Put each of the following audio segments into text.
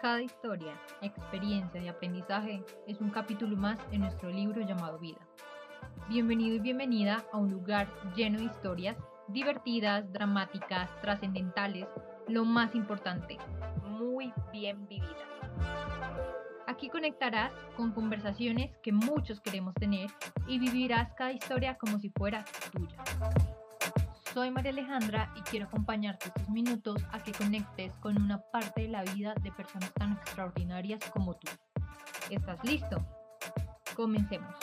Cada historia, experiencia y aprendizaje es un capítulo más en nuestro libro llamado Vida. Bienvenido y bienvenida a un lugar lleno de historias divertidas, dramáticas, trascendentales, lo más importante, muy bien vividas. Aquí conectarás con conversaciones que muchos queremos tener y vivirás cada historia como si fuera tuya. Soy María Alejandra y quiero acompañarte estos minutos a que conectes con una parte de la vida de personas tan extraordinarias como tú. ¿Estás listo? Comencemos.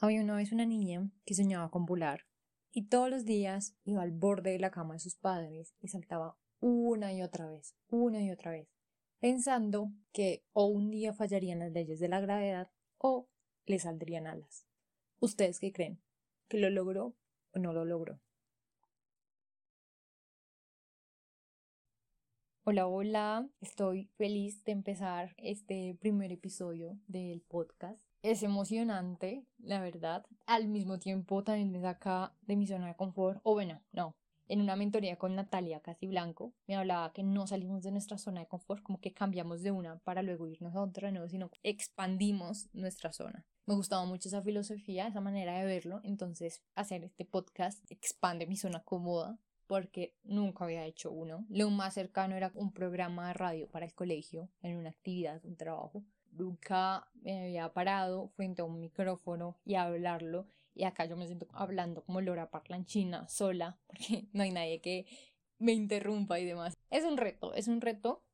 Había una vez una niña que soñaba con volar y todos los días iba al borde de la cama de sus padres y saltaba una y otra vez, una y otra vez, pensando que o un día fallarían las leyes de la gravedad o le saldrían alas. ¿Ustedes qué creen? ¿Que lo logró o no lo logró? Hola, hola, estoy feliz de empezar este primer episodio del podcast. Es emocionante, la verdad. Al mismo tiempo también me saca de mi zona de confort. O bueno, no, en una mentoría con Natalia Casi Blanco, me hablaba que no salimos de nuestra zona de confort, como que cambiamos de una para luego irnos a otra, no, sino expandimos nuestra zona. Me gustaba mucho esa filosofía, esa manera de verlo, entonces hacer este podcast expande mi zona cómoda porque nunca había hecho uno. Lo más cercano era un programa de radio para el colegio, en una actividad, un trabajo. Nunca me había parado frente a un micrófono y hablarlo y acá yo me siento hablando como Laura Parlanchina sola, porque no hay nadie que me interrumpa y demás. Es un reto, es un reto.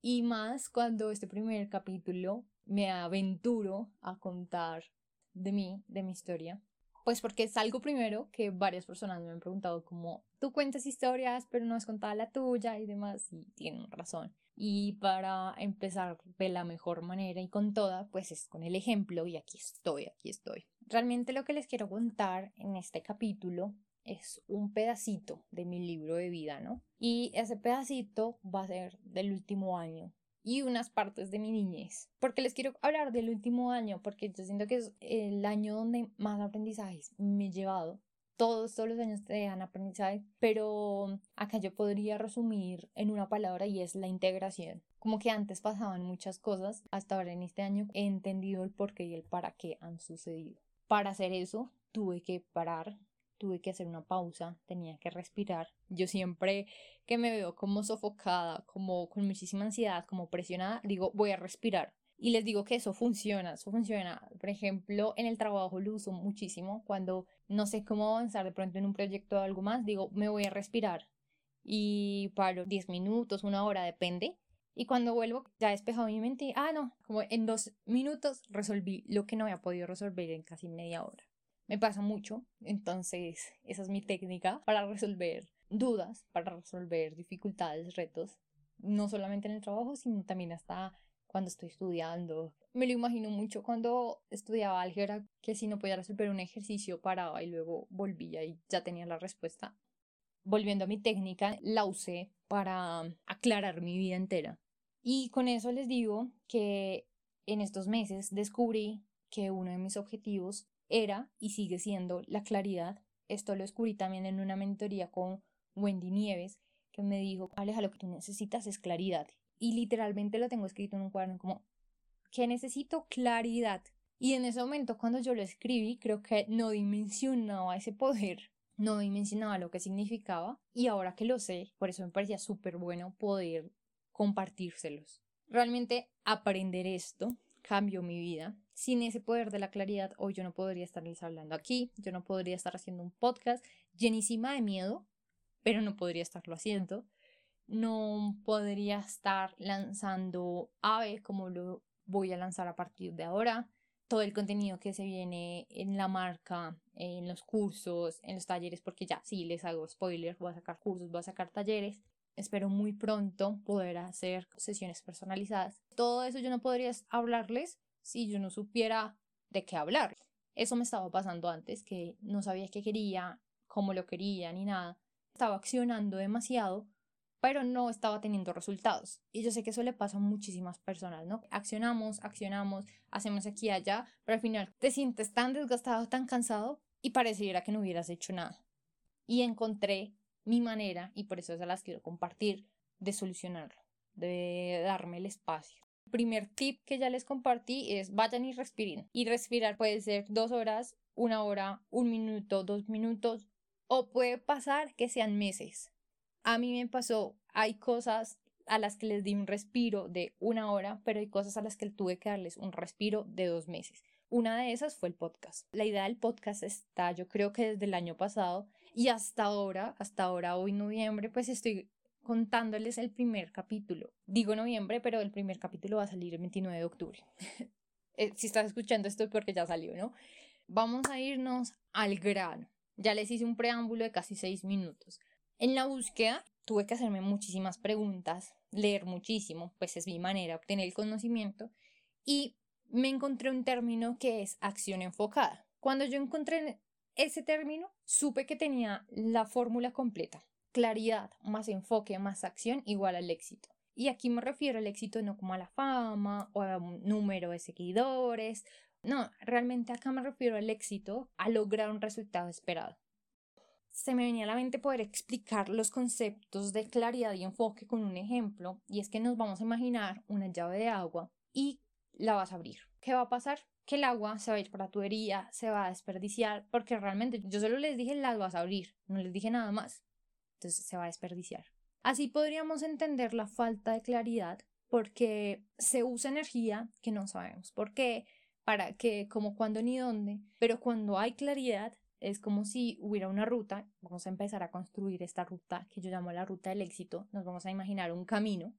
Y más cuando este primer capítulo me aventuro a contar de mí, de mi historia. Pues porque es algo primero que varias personas me han preguntado como, tú cuentas historias, pero no has contado la tuya y demás, y tienen razón. Y para empezar de la mejor manera y con toda, pues es con el ejemplo y aquí estoy, aquí estoy. Realmente lo que les quiero contar en este capítulo es un pedacito de mi libro de vida, ¿no? Y ese pedacito va a ser del último año y unas partes de mi niñez. Porque les quiero hablar del último año, porque yo siento que es el año donde más aprendizajes me he llevado todos, todos los años te dejan aprendizaje, pero acá yo podría resumir en una palabra y es la integración. Como que antes pasaban muchas cosas, hasta ahora en este año he entendido el por qué y el para qué han sucedido. Para hacer eso tuve que parar, tuve que hacer una pausa, tenía que respirar. Yo siempre que me veo como sofocada, como con muchísima ansiedad, como presionada, digo, voy a respirar. Y les digo que eso funciona, eso funciona. Por ejemplo, en el trabajo lo uso muchísimo. Cuando no sé cómo avanzar de pronto en un proyecto o algo más, digo, me voy a respirar. Y paro 10 minutos, una hora, depende. Y cuando vuelvo, ya despejado mi mente, ah, no, como en dos minutos resolví lo que no había podido resolver en casi media hora. Me pasa mucho, entonces esa es mi técnica para resolver dudas, para resolver dificultades, retos, no solamente en el trabajo, sino también hasta cuando estoy estudiando. Me lo imagino mucho cuando estudiaba álgebra, que si no podía resolver un ejercicio paraba y luego volvía y ya tenía la respuesta. Volviendo a mi técnica, la usé para aclarar mi vida entera. Y con eso les digo que en estos meses descubrí que uno de mis objetivos era y sigue siendo la claridad. Esto lo descubrí también en una mentoría con Wendy Nieves, que me dijo, Aleja, lo que tú necesitas es claridad y literalmente lo tengo escrito en un cuaderno como que necesito claridad. Y en ese momento cuando yo lo escribí creo que no dimensionaba ese poder, no dimensionaba lo que significaba y ahora que lo sé, por eso me parecía súper bueno poder compartírselos. Realmente aprender esto cambió mi vida. Sin ese poder de la claridad, hoy yo no podría estarles hablando aquí, yo no podría estar haciendo un podcast llenísima de miedo, pero no podría estarlo haciendo no podría estar lanzando AVE como lo voy a lanzar a partir de ahora. Todo el contenido que se viene en la marca, en los cursos, en los talleres, porque ya sí les hago spoiler, voy a sacar cursos, voy a sacar talleres. Espero muy pronto poder hacer sesiones personalizadas. Todo eso yo no podría hablarles si yo no supiera de qué hablar. Eso me estaba pasando antes, que no sabía qué quería, cómo lo quería, ni nada. Estaba accionando demasiado pero no estaba teniendo resultados. Y yo sé que eso le pasa a muchísimas personas, ¿no? Accionamos, accionamos, hacemos aquí y allá, pero al final te sientes tan desgastado, tan cansado y pareciera que no hubieras hecho nada. Y encontré mi manera y por eso se las quiero compartir de solucionarlo, de darme el espacio. Primer tip que ya les compartí es vayan y respiren. Y respirar puede ser dos horas, una hora, un minuto, dos minutos o puede pasar que sean meses. A mí me pasó, hay cosas a las que les di un respiro de una hora, pero hay cosas a las que tuve que darles un respiro de dos meses. Una de esas fue el podcast. La idea del podcast está, yo creo que desde el año pasado y hasta ahora, hasta ahora, hoy noviembre, pues estoy contándoles el primer capítulo. Digo noviembre, pero el primer capítulo va a salir el 29 de octubre. Eh, si estás escuchando esto es porque ya salió, ¿no? Vamos a irnos al grano. Ya les hice un preámbulo de casi seis minutos. En la búsqueda tuve que hacerme muchísimas preguntas, leer muchísimo, pues es mi manera de obtener el conocimiento, y me encontré un término que es acción enfocada. Cuando yo encontré ese término, supe que tenía la fórmula completa. Claridad más enfoque más acción igual al éxito. Y aquí me refiero al éxito no como a la fama o a un número de seguidores. No, realmente acá me refiero al éxito, a lograr un resultado esperado. Se me venía a la mente poder explicar los conceptos de claridad y enfoque con un ejemplo, y es que nos vamos a imaginar una llave de agua y la vas a abrir. ¿Qué va a pasar? Que el agua se va a ir para la tubería, se va a desperdiciar, porque realmente yo solo les dije las vas a abrir, no les dije nada más. Entonces se va a desperdiciar. Así podríamos entender la falta de claridad porque se usa energía que no sabemos por qué, para qué, como cuándo ni dónde, pero cuando hay claridad es como si hubiera una ruta, vamos a empezar a construir esta ruta que yo llamo la ruta del éxito, nos vamos a imaginar un camino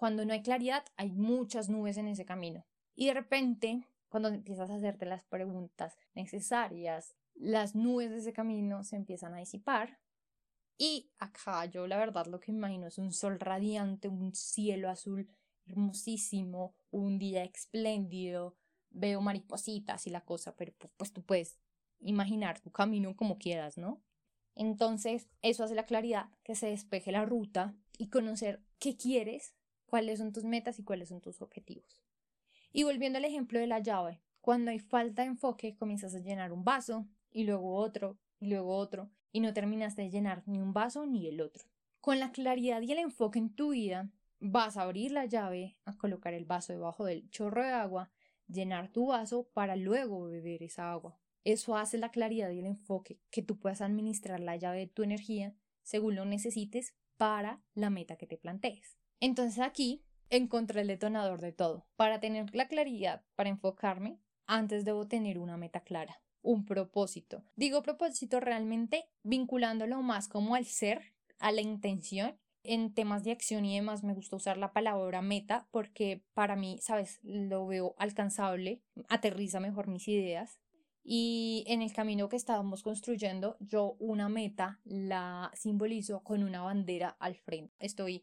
cuando no hay claridad, hay muchas nubes en ese camino. Y de repente, cuando empiezas a hacerte las preguntas necesarias, las nubes de ese camino se empiezan a disipar. Y acá yo la verdad lo que imagino es un sol radiante, un cielo azul hermosísimo, un día espléndido, veo maripositas y la cosa, pero pues tú puedes imaginar tu camino como quieras, ¿no? Entonces, eso hace la claridad, que se despeje la ruta y conocer qué quieres cuáles son tus metas y cuáles son tus objetivos. Y volviendo al ejemplo de la llave, cuando hay falta de enfoque comienzas a llenar un vaso y luego otro y luego otro y no terminas de llenar ni un vaso ni el otro. Con la claridad y el enfoque en tu vida vas a abrir la llave, a colocar el vaso debajo del chorro de agua, llenar tu vaso para luego beber esa agua. Eso hace la claridad y el enfoque, que tú puedas administrar la llave de tu energía según lo necesites para la meta que te plantees. Entonces aquí encontré el detonador de todo. Para tener la claridad, para enfocarme, antes debo tener una meta clara, un propósito. Digo propósito realmente vinculándolo más como al ser, a la intención. En temas de acción y demás me gusta usar la palabra meta porque para mí, sabes, lo veo alcanzable, aterriza mejor mis ideas. Y en el camino que estábamos construyendo, yo una meta la simbolizo con una bandera al frente. Estoy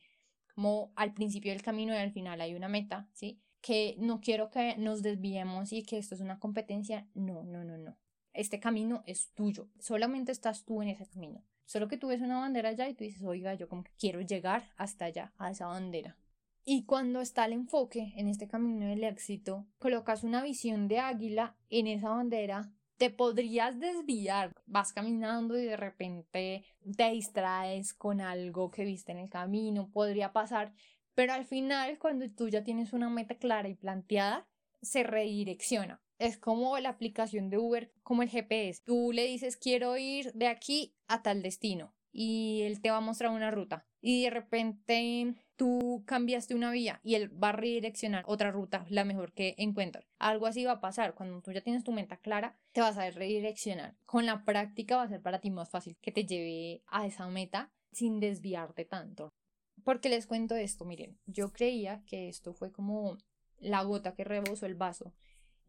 como al principio del camino y al final hay una meta, ¿sí? Que no quiero que nos desviemos y que esto es una competencia. No, no, no, no. Este camino es tuyo. Solamente estás tú en ese camino. Solo que tú ves una bandera allá y tú dices, oiga, yo como quiero llegar hasta allá, a esa bandera. Y cuando está el enfoque en este camino del éxito, colocas una visión de águila en esa bandera te podrías desviar, vas caminando y de repente te distraes con algo que viste en el camino, podría pasar, pero al final cuando tú ya tienes una meta clara y planteada, se redirecciona. Es como la aplicación de Uber, como el GPS. Tú le dices quiero ir de aquí a tal destino y él te va a mostrar una ruta y de repente tú cambiaste una vía y él va a redireccionar otra ruta, la mejor que encuentre. Algo así va a pasar. Cuando tú ya tienes tu meta clara, te vas a redireccionar. Con la práctica va a ser para ti más fácil que te lleve a esa meta sin desviarte tanto. Porque les cuento esto, miren, yo creía que esto fue como la gota que rebosó el vaso.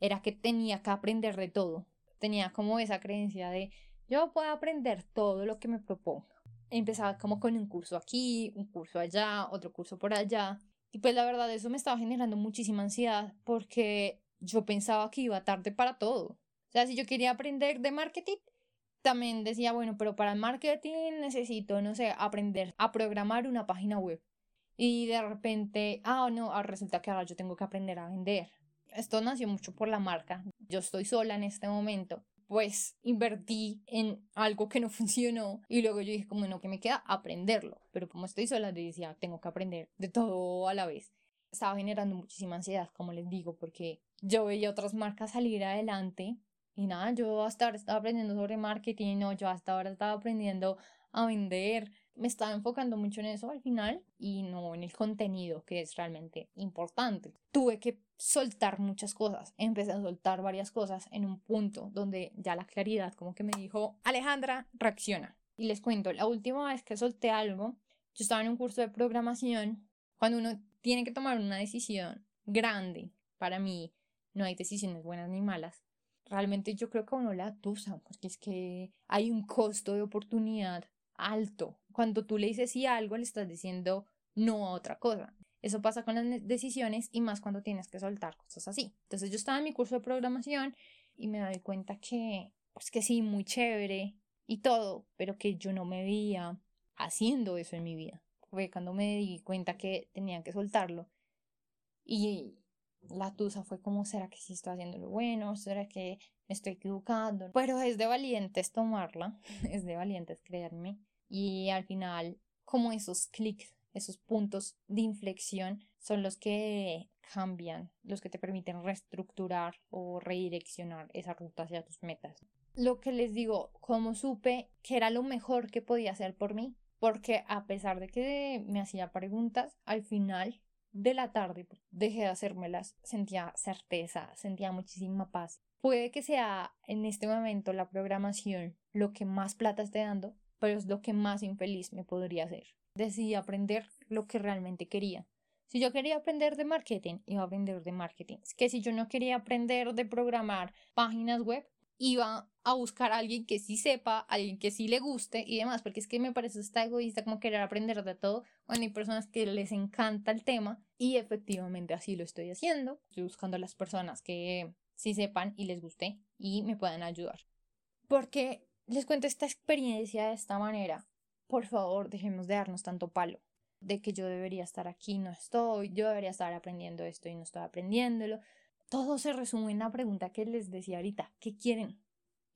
Era que tenía que aprender de todo. Tenía como esa creencia de yo puedo aprender todo lo que me proponga empezaba como con un curso aquí, un curso allá, otro curso por allá. Y pues la verdad eso me estaba generando muchísima ansiedad porque yo pensaba que iba tarde para todo. O sea, si yo quería aprender de marketing, también decía, bueno, pero para el marketing necesito, no sé, aprender a programar una página web. Y de repente, ah, no, ah, resulta que ahora yo tengo que aprender a vender. Esto nació mucho por la marca. Yo estoy sola en este momento pues invertí en algo que no funcionó y luego yo dije como no, que me queda aprenderlo, pero como estoy sola, decía, tengo que aprender de todo a la vez. Estaba generando muchísima ansiedad, como les digo, porque yo veía otras marcas salir adelante y nada, yo hasta ahora estaba aprendiendo sobre marketing, no, yo hasta ahora estaba aprendiendo a vender, me estaba enfocando mucho en eso al final y no en el contenido que es realmente importante. Tuve que soltar muchas cosas, empecé a soltar varias cosas en un punto donde ya la claridad como que me dijo, Alejandra, reacciona. Y les cuento, la última vez que solté algo, yo estaba en un curso de programación, cuando uno tiene que tomar una decisión grande, para mí no hay decisiones buenas ni malas, realmente yo creo que uno la atusa, porque es que hay un costo de oportunidad alto. Cuando tú le dices sí a algo, le estás diciendo no a otra cosa. Eso pasa con las decisiones y más cuando tienes que soltar cosas así. Entonces yo estaba en mi curso de programación y me doy cuenta que, pues que sí, muy chévere y todo, pero que yo no me veía haciendo eso en mi vida. Fue cuando me di cuenta que tenía que soltarlo. Y la tusa fue como, ¿será que sí estoy haciendo lo bueno? ¿Será que me estoy equivocando? Pero es de valientes tomarla, es de valientes creerme. Y al final, como esos clics, esos puntos de inflexión son los que cambian, los que te permiten reestructurar o redireccionar esa ruta hacia tus metas. Lo que les digo, como supe que era lo mejor que podía hacer por mí, porque a pesar de que me hacía preguntas, al final de la tarde dejé de hacérmelas, sentía certeza, sentía muchísima paz. Puede que sea en este momento la programación lo que más plata esté dando, pero es lo que más infeliz me podría hacer. Decidí aprender lo que realmente quería. Si yo quería aprender de marketing, iba a aprender de marketing. Que si yo no quería aprender de programar páginas web, iba a buscar a alguien que sí sepa, alguien que sí le guste y demás, porque es que me parece está egoísta como querer aprender de todo cuando hay personas que les encanta el tema y efectivamente así lo estoy haciendo. Estoy buscando a las personas que sí sepan y les guste y me puedan ayudar. Porque les cuento esta experiencia de esta manera. Por favor, dejemos de darnos tanto palo. De que yo debería estar aquí, no estoy, yo debería estar aprendiendo esto y no estoy aprendiéndolo. Todo se resume en la pregunta que les decía ahorita, ¿qué quieren?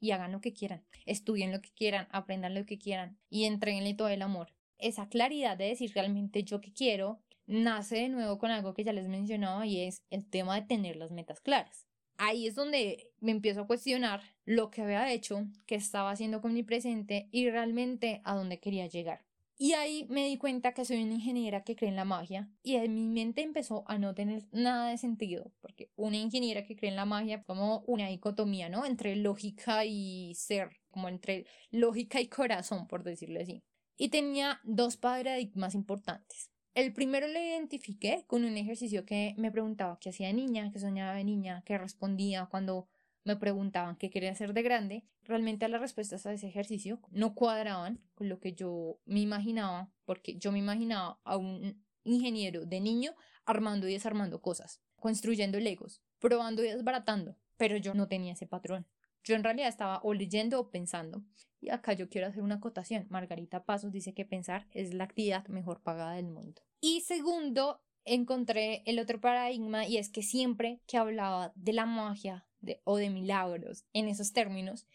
Y hagan lo que quieran, estudien lo que quieran, aprendan lo que quieran y entreguenle todo el amor. Esa claridad de decir realmente yo qué quiero nace de nuevo con algo que ya les mencionaba y es el tema de tener las metas claras ahí es donde me empiezo a cuestionar lo que había hecho, qué estaba haciendo con mi presente y realmente a dónde quería llegar. Y ahí me di cuenta que soy una ingeniera que cree en la magia y en mi mente empezó a no tener nada de sentido, porque una ingeniera que cree en la magia como una dicotomía, ¿no? Entre lógica y ser, como entre lógica y corazón, por decirlo así. Y tenía dos paradigmas importantes. El primero lo identifiqué con un ejercicio que me preguntaba qué hacía de niña, qué soñaba de niña, qué respondía cuando me preguntaban qué quería hacer de grande. Realmente las respuestas a ese ejercicio no cuadraban con lo que yo me imaginaba, porque yo me imaginaba a un ingeniero de niño armando y desarmando cosas, construyendo legos, probando y desbaratando, pero yo no tenía ese patrón. Yo en realidad estaba o leyendo o pensando. Y acá yo quiero hacer una acotación. Margarita Pasos dice que pensar es la actividad mejor pagada del mundo. Y segundo, encontré el otro paradigma y es que siempre que hablaba de la magia o de milagros en esos términos,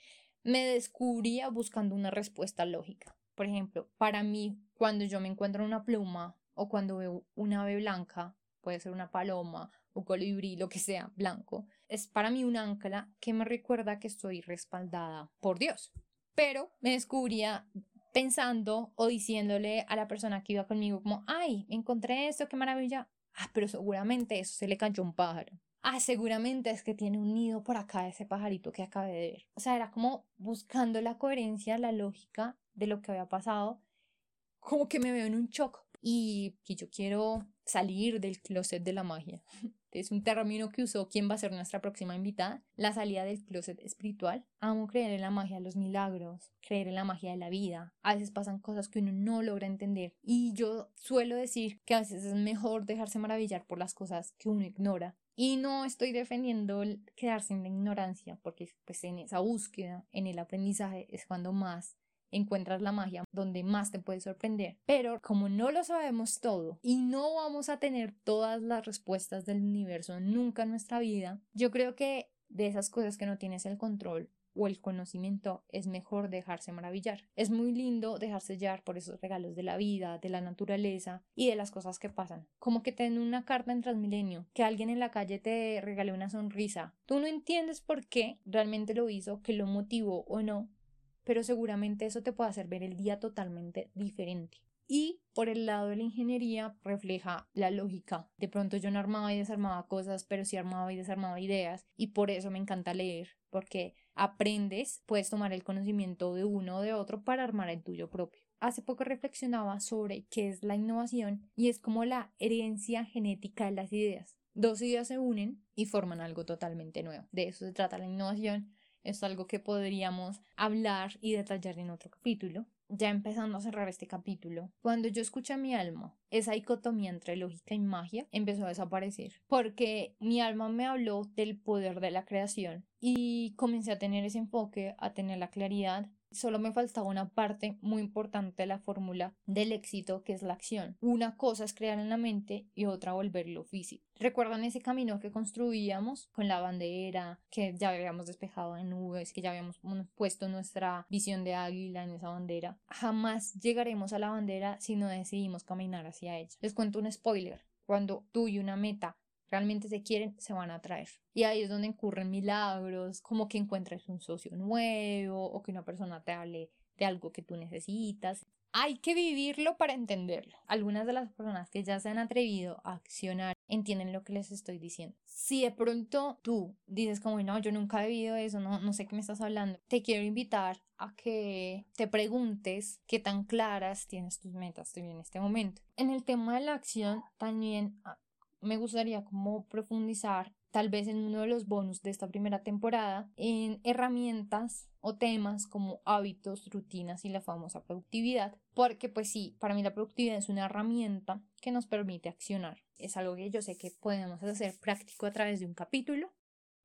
me descubría buscando una respuesta lógica. Por ejemplo, para mí, cuando yo me encuentro una pluma o cuando veo una ave blanca, puede ser una paloma o colibrí, lo que sea, blanco, es para mí un ancla que me recuerda que estoy respaldada por Dios. Pero me descubría pensando o diciéndole a la persona que iba conmigo como, ay, encontré esto, qué maravilla. Ah, pero seguramente eso se le cayó un pájaro. Ah, seguramente es que tiene un nido por acá ese pajarito que acabé de ver. O sea, era como buscando la coherencia, la lógica de lo que había pasado. Como que me veo en un shock y que yo quiero salir del closet de la magia. Es un término que usó quien va a ser nuestra próxima invitada, la salida del closet espiritual. Amo creer en la magia de los milagros, creer en la magia de la vida. A veces pasan cosas que uno no logra entender y yo suelo decir que a veces es mejor dejarse maravillar por las cosas que uno ignora. Y no estoy defendiendo quedarse en la ignorancia, porque pues en esa búsqueda, en el aprendizaje es cuando más encuentras la magia donde más te puede sorprender. Pero como no lo sabemos todo y no vamos a tener todas las respuestas del universo nunca en nuestra vida, yo creo que de esas cosas que no tienes el control, o el conocimiento es mejor dejarse maravillar. Es muy lindo dejarse llevar por esos regalos de la vida, de la naturaleza y de las cosas que pasan. Como que te den una carta en Transmilenio, que alguien en la calle te regale una sonrisa. Tú no entiendes por qué realmente lo hizo, que lo motivó o no, pero seguramente eso te puede hacer ver el día totalmente diferente. Y por el lado de la ingeniería refleja la lógica. De pronto yo no armaba y desarmaba cosas, pero sí armaba y desarmaba ideas. Y por eso me encanta leer, porque aprendes, puedes tomar el conocimiento de uno o de otro para armar el tuyo propio. Hace poco reflexionaba sobre qué es la innovación y es como la herencia genética de las ideas. Dos ideas se unen y forman algo totalmente nuevo. De eso se trata la innovación. Es algo que podríamos hablar y detallar en otro capítulo. Ya empezando a cerrar este capítulo, cuando yo escuché a mi alma, esa dicotomía entre lógica y magia empezó a desaparecer, porque mi alma me habló del poder de la creación y comencé a tener ese enfoque, a tener la claridad Solo me faltaba una parte muy importante de la fórmula del éxito, que es la acción. Una cosa es crear en la mente y otra volverlo físico. ¿Recuerdan ese camino que construíamos con la bandera, que ya habíamos despejado en nubes, que ya habíamos puesto nuestra visión de águila en esa bandera? Jamás llegaremos a la bandera si no decidimos caminar hacia ella. Les cuento un spoiler. Cuando tú y una meta realmente se quieren, se van a traer. Y ahí es donde ocurren milagros, como que encuentres un socio nuevo o que una persona te hable de algo que tú necesitas. Hay que vivirlo para entenderlo. Algunas de las personas que ya se han atrevido a accionar entienden lo que les estoy diciendo. Si de pronto tú dices como no, yo nunca he vivido eso, no, no sé qué me estás hablando, te quiero invitar a que te preguntes qué tan claras tienes tus metas en este momento. En el tema de la acción también me gustaría como profundizar tal vez en uno de los bonus de esta primera temporada en herramientas o temas como hábitos, rutinas y la famosa productividad, porque pues sí, para mí la productividad es una herramienta que nos permite accionar. Es algo que yo sé que podemos hacer práctico a través de un capítulo,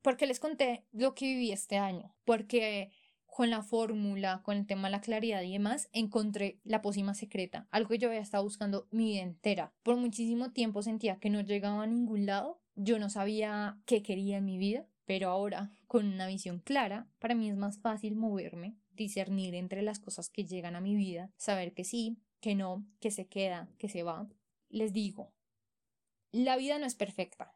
porque les conté lo que viví este año, porque con la fórmula, con el tema de la claridad y demás, encontré la pócima secreta, algo que yo había estado buscando mi vida entera. Por muchísimo tiempo sentía que no llegaba a ningún lado, yo no sabía qué quería en mi vida, pero ahora, con una visión clara, para mí es más fácil moverme, discernir entre las cosas que llegan a mi vida, saber que sí, que no, que se queda, que se va. Les digo, la vida no es perfecta.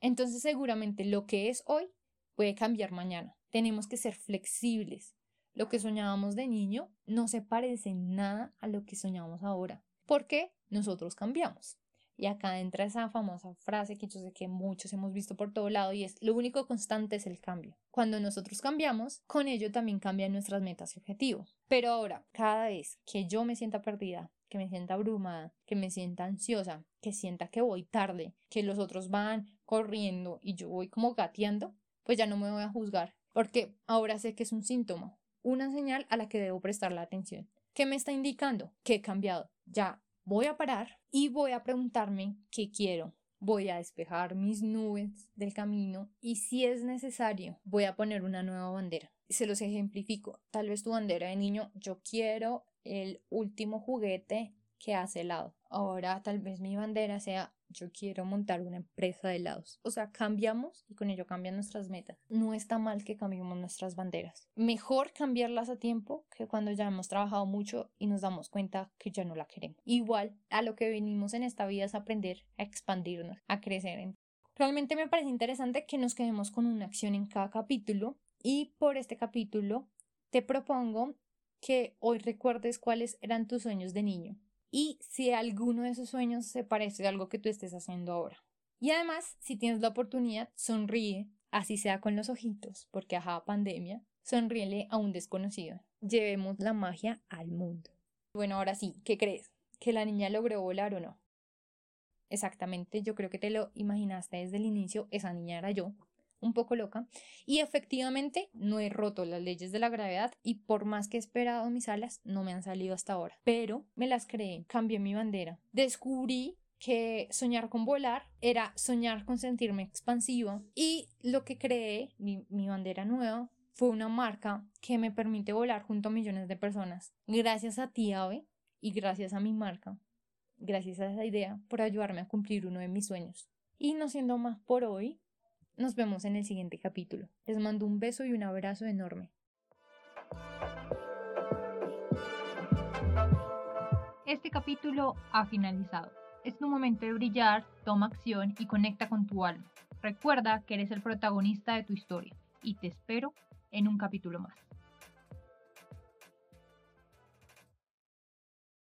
Entonces seguramente lo que es hoy puede cambiar mañana. Tenemos que ser flexibles. Lo que soñábamos de niño no se parece nada a lo que soñamos ahora, porque nosotros cambiamos. Y acá entra esa famosa frase que yo sé que muchos hemos visto por todo lado y es lo único constante es el cambio. Cuando nosotros cambiamos, con ello también cambian nuestras metas y objetivos. Pero ahora, cada vez que yo me sienta perdida, que me sienta abrumada, que me sienta ansiosa, que sienta que voy tarde, que los otros van corriendo y yo voy como gateando, pues ya no me voy a juzgar, porque ahora sé que es un síntoma, una señal a la que debo prestar la atención. ¿Qué me está indicando? Que he cambiado. Ya voy a parar y voy a preguntarme qué quiero. Voy a despejar mis nubes del camino y si es necesario voy a poner una nueva bandera. Se los ejemplifico. Tal vez tu bandera de niño, yo quiero el último juguete que hace helado. Ahora tal vez mi bandera sea yo quiero montar una empresa de helados. O sea, cambiamos y con ello cambian nuestras metas. No está mal que cambiemos nuestras banderas. Mejor cambiarlas a tiempo que cuando ya hemos trabajado mucho y nos damos cuenta que ya no la queremos. Igual, a lo que venimos en esta vida es aprender a expandirnos, a crecer. Realmente me parece interesante que nos quedemos con una acción en cada capítulo y por este capítulo te propongo que hoy recuerdes cuáles eran tus sueños de niño y si alguno de esos sueños se parece a algo que tú estés haciendo ahora. Y además, si tienes la oportunidad, sonríe, así sea con los ojitos, porque ajá, pandemia, sonríele a un desconocido. Llevemos la magia al mundo. Bueno, ahora sí, ¿qué crees? ¿Que la niña logró volar o no? Exactamente, yo creo que te lo imaginaste desde el inicio, esa niña era yo un poco loca y efectivamente no he roto las leyes de la gravedad y por más que he esperado mis alas no me han salido hasta ahora, pero me las creé, cambié mi bandera, descubrí que soñar con volar era soñar con sentirme expansiva y lo que creé, mi, bandera nueva, fue una marca que me permite volar junto a millones de personas. Gracias a ti, Ave, y gracias a mi marca, gracias a esa idea por ayudarme a cumplir uno de mis sueños. Y no siendo más por hoy, nos vemos en el siguiente capítulo. Les mando un beso y un abrazo enorme. Este capítulo ha finalizado. Es tu momento de brillar, toma acción y conecta con tu alma. Recuerda que eres el protagonista de tu historia y te espero en un capítulo más.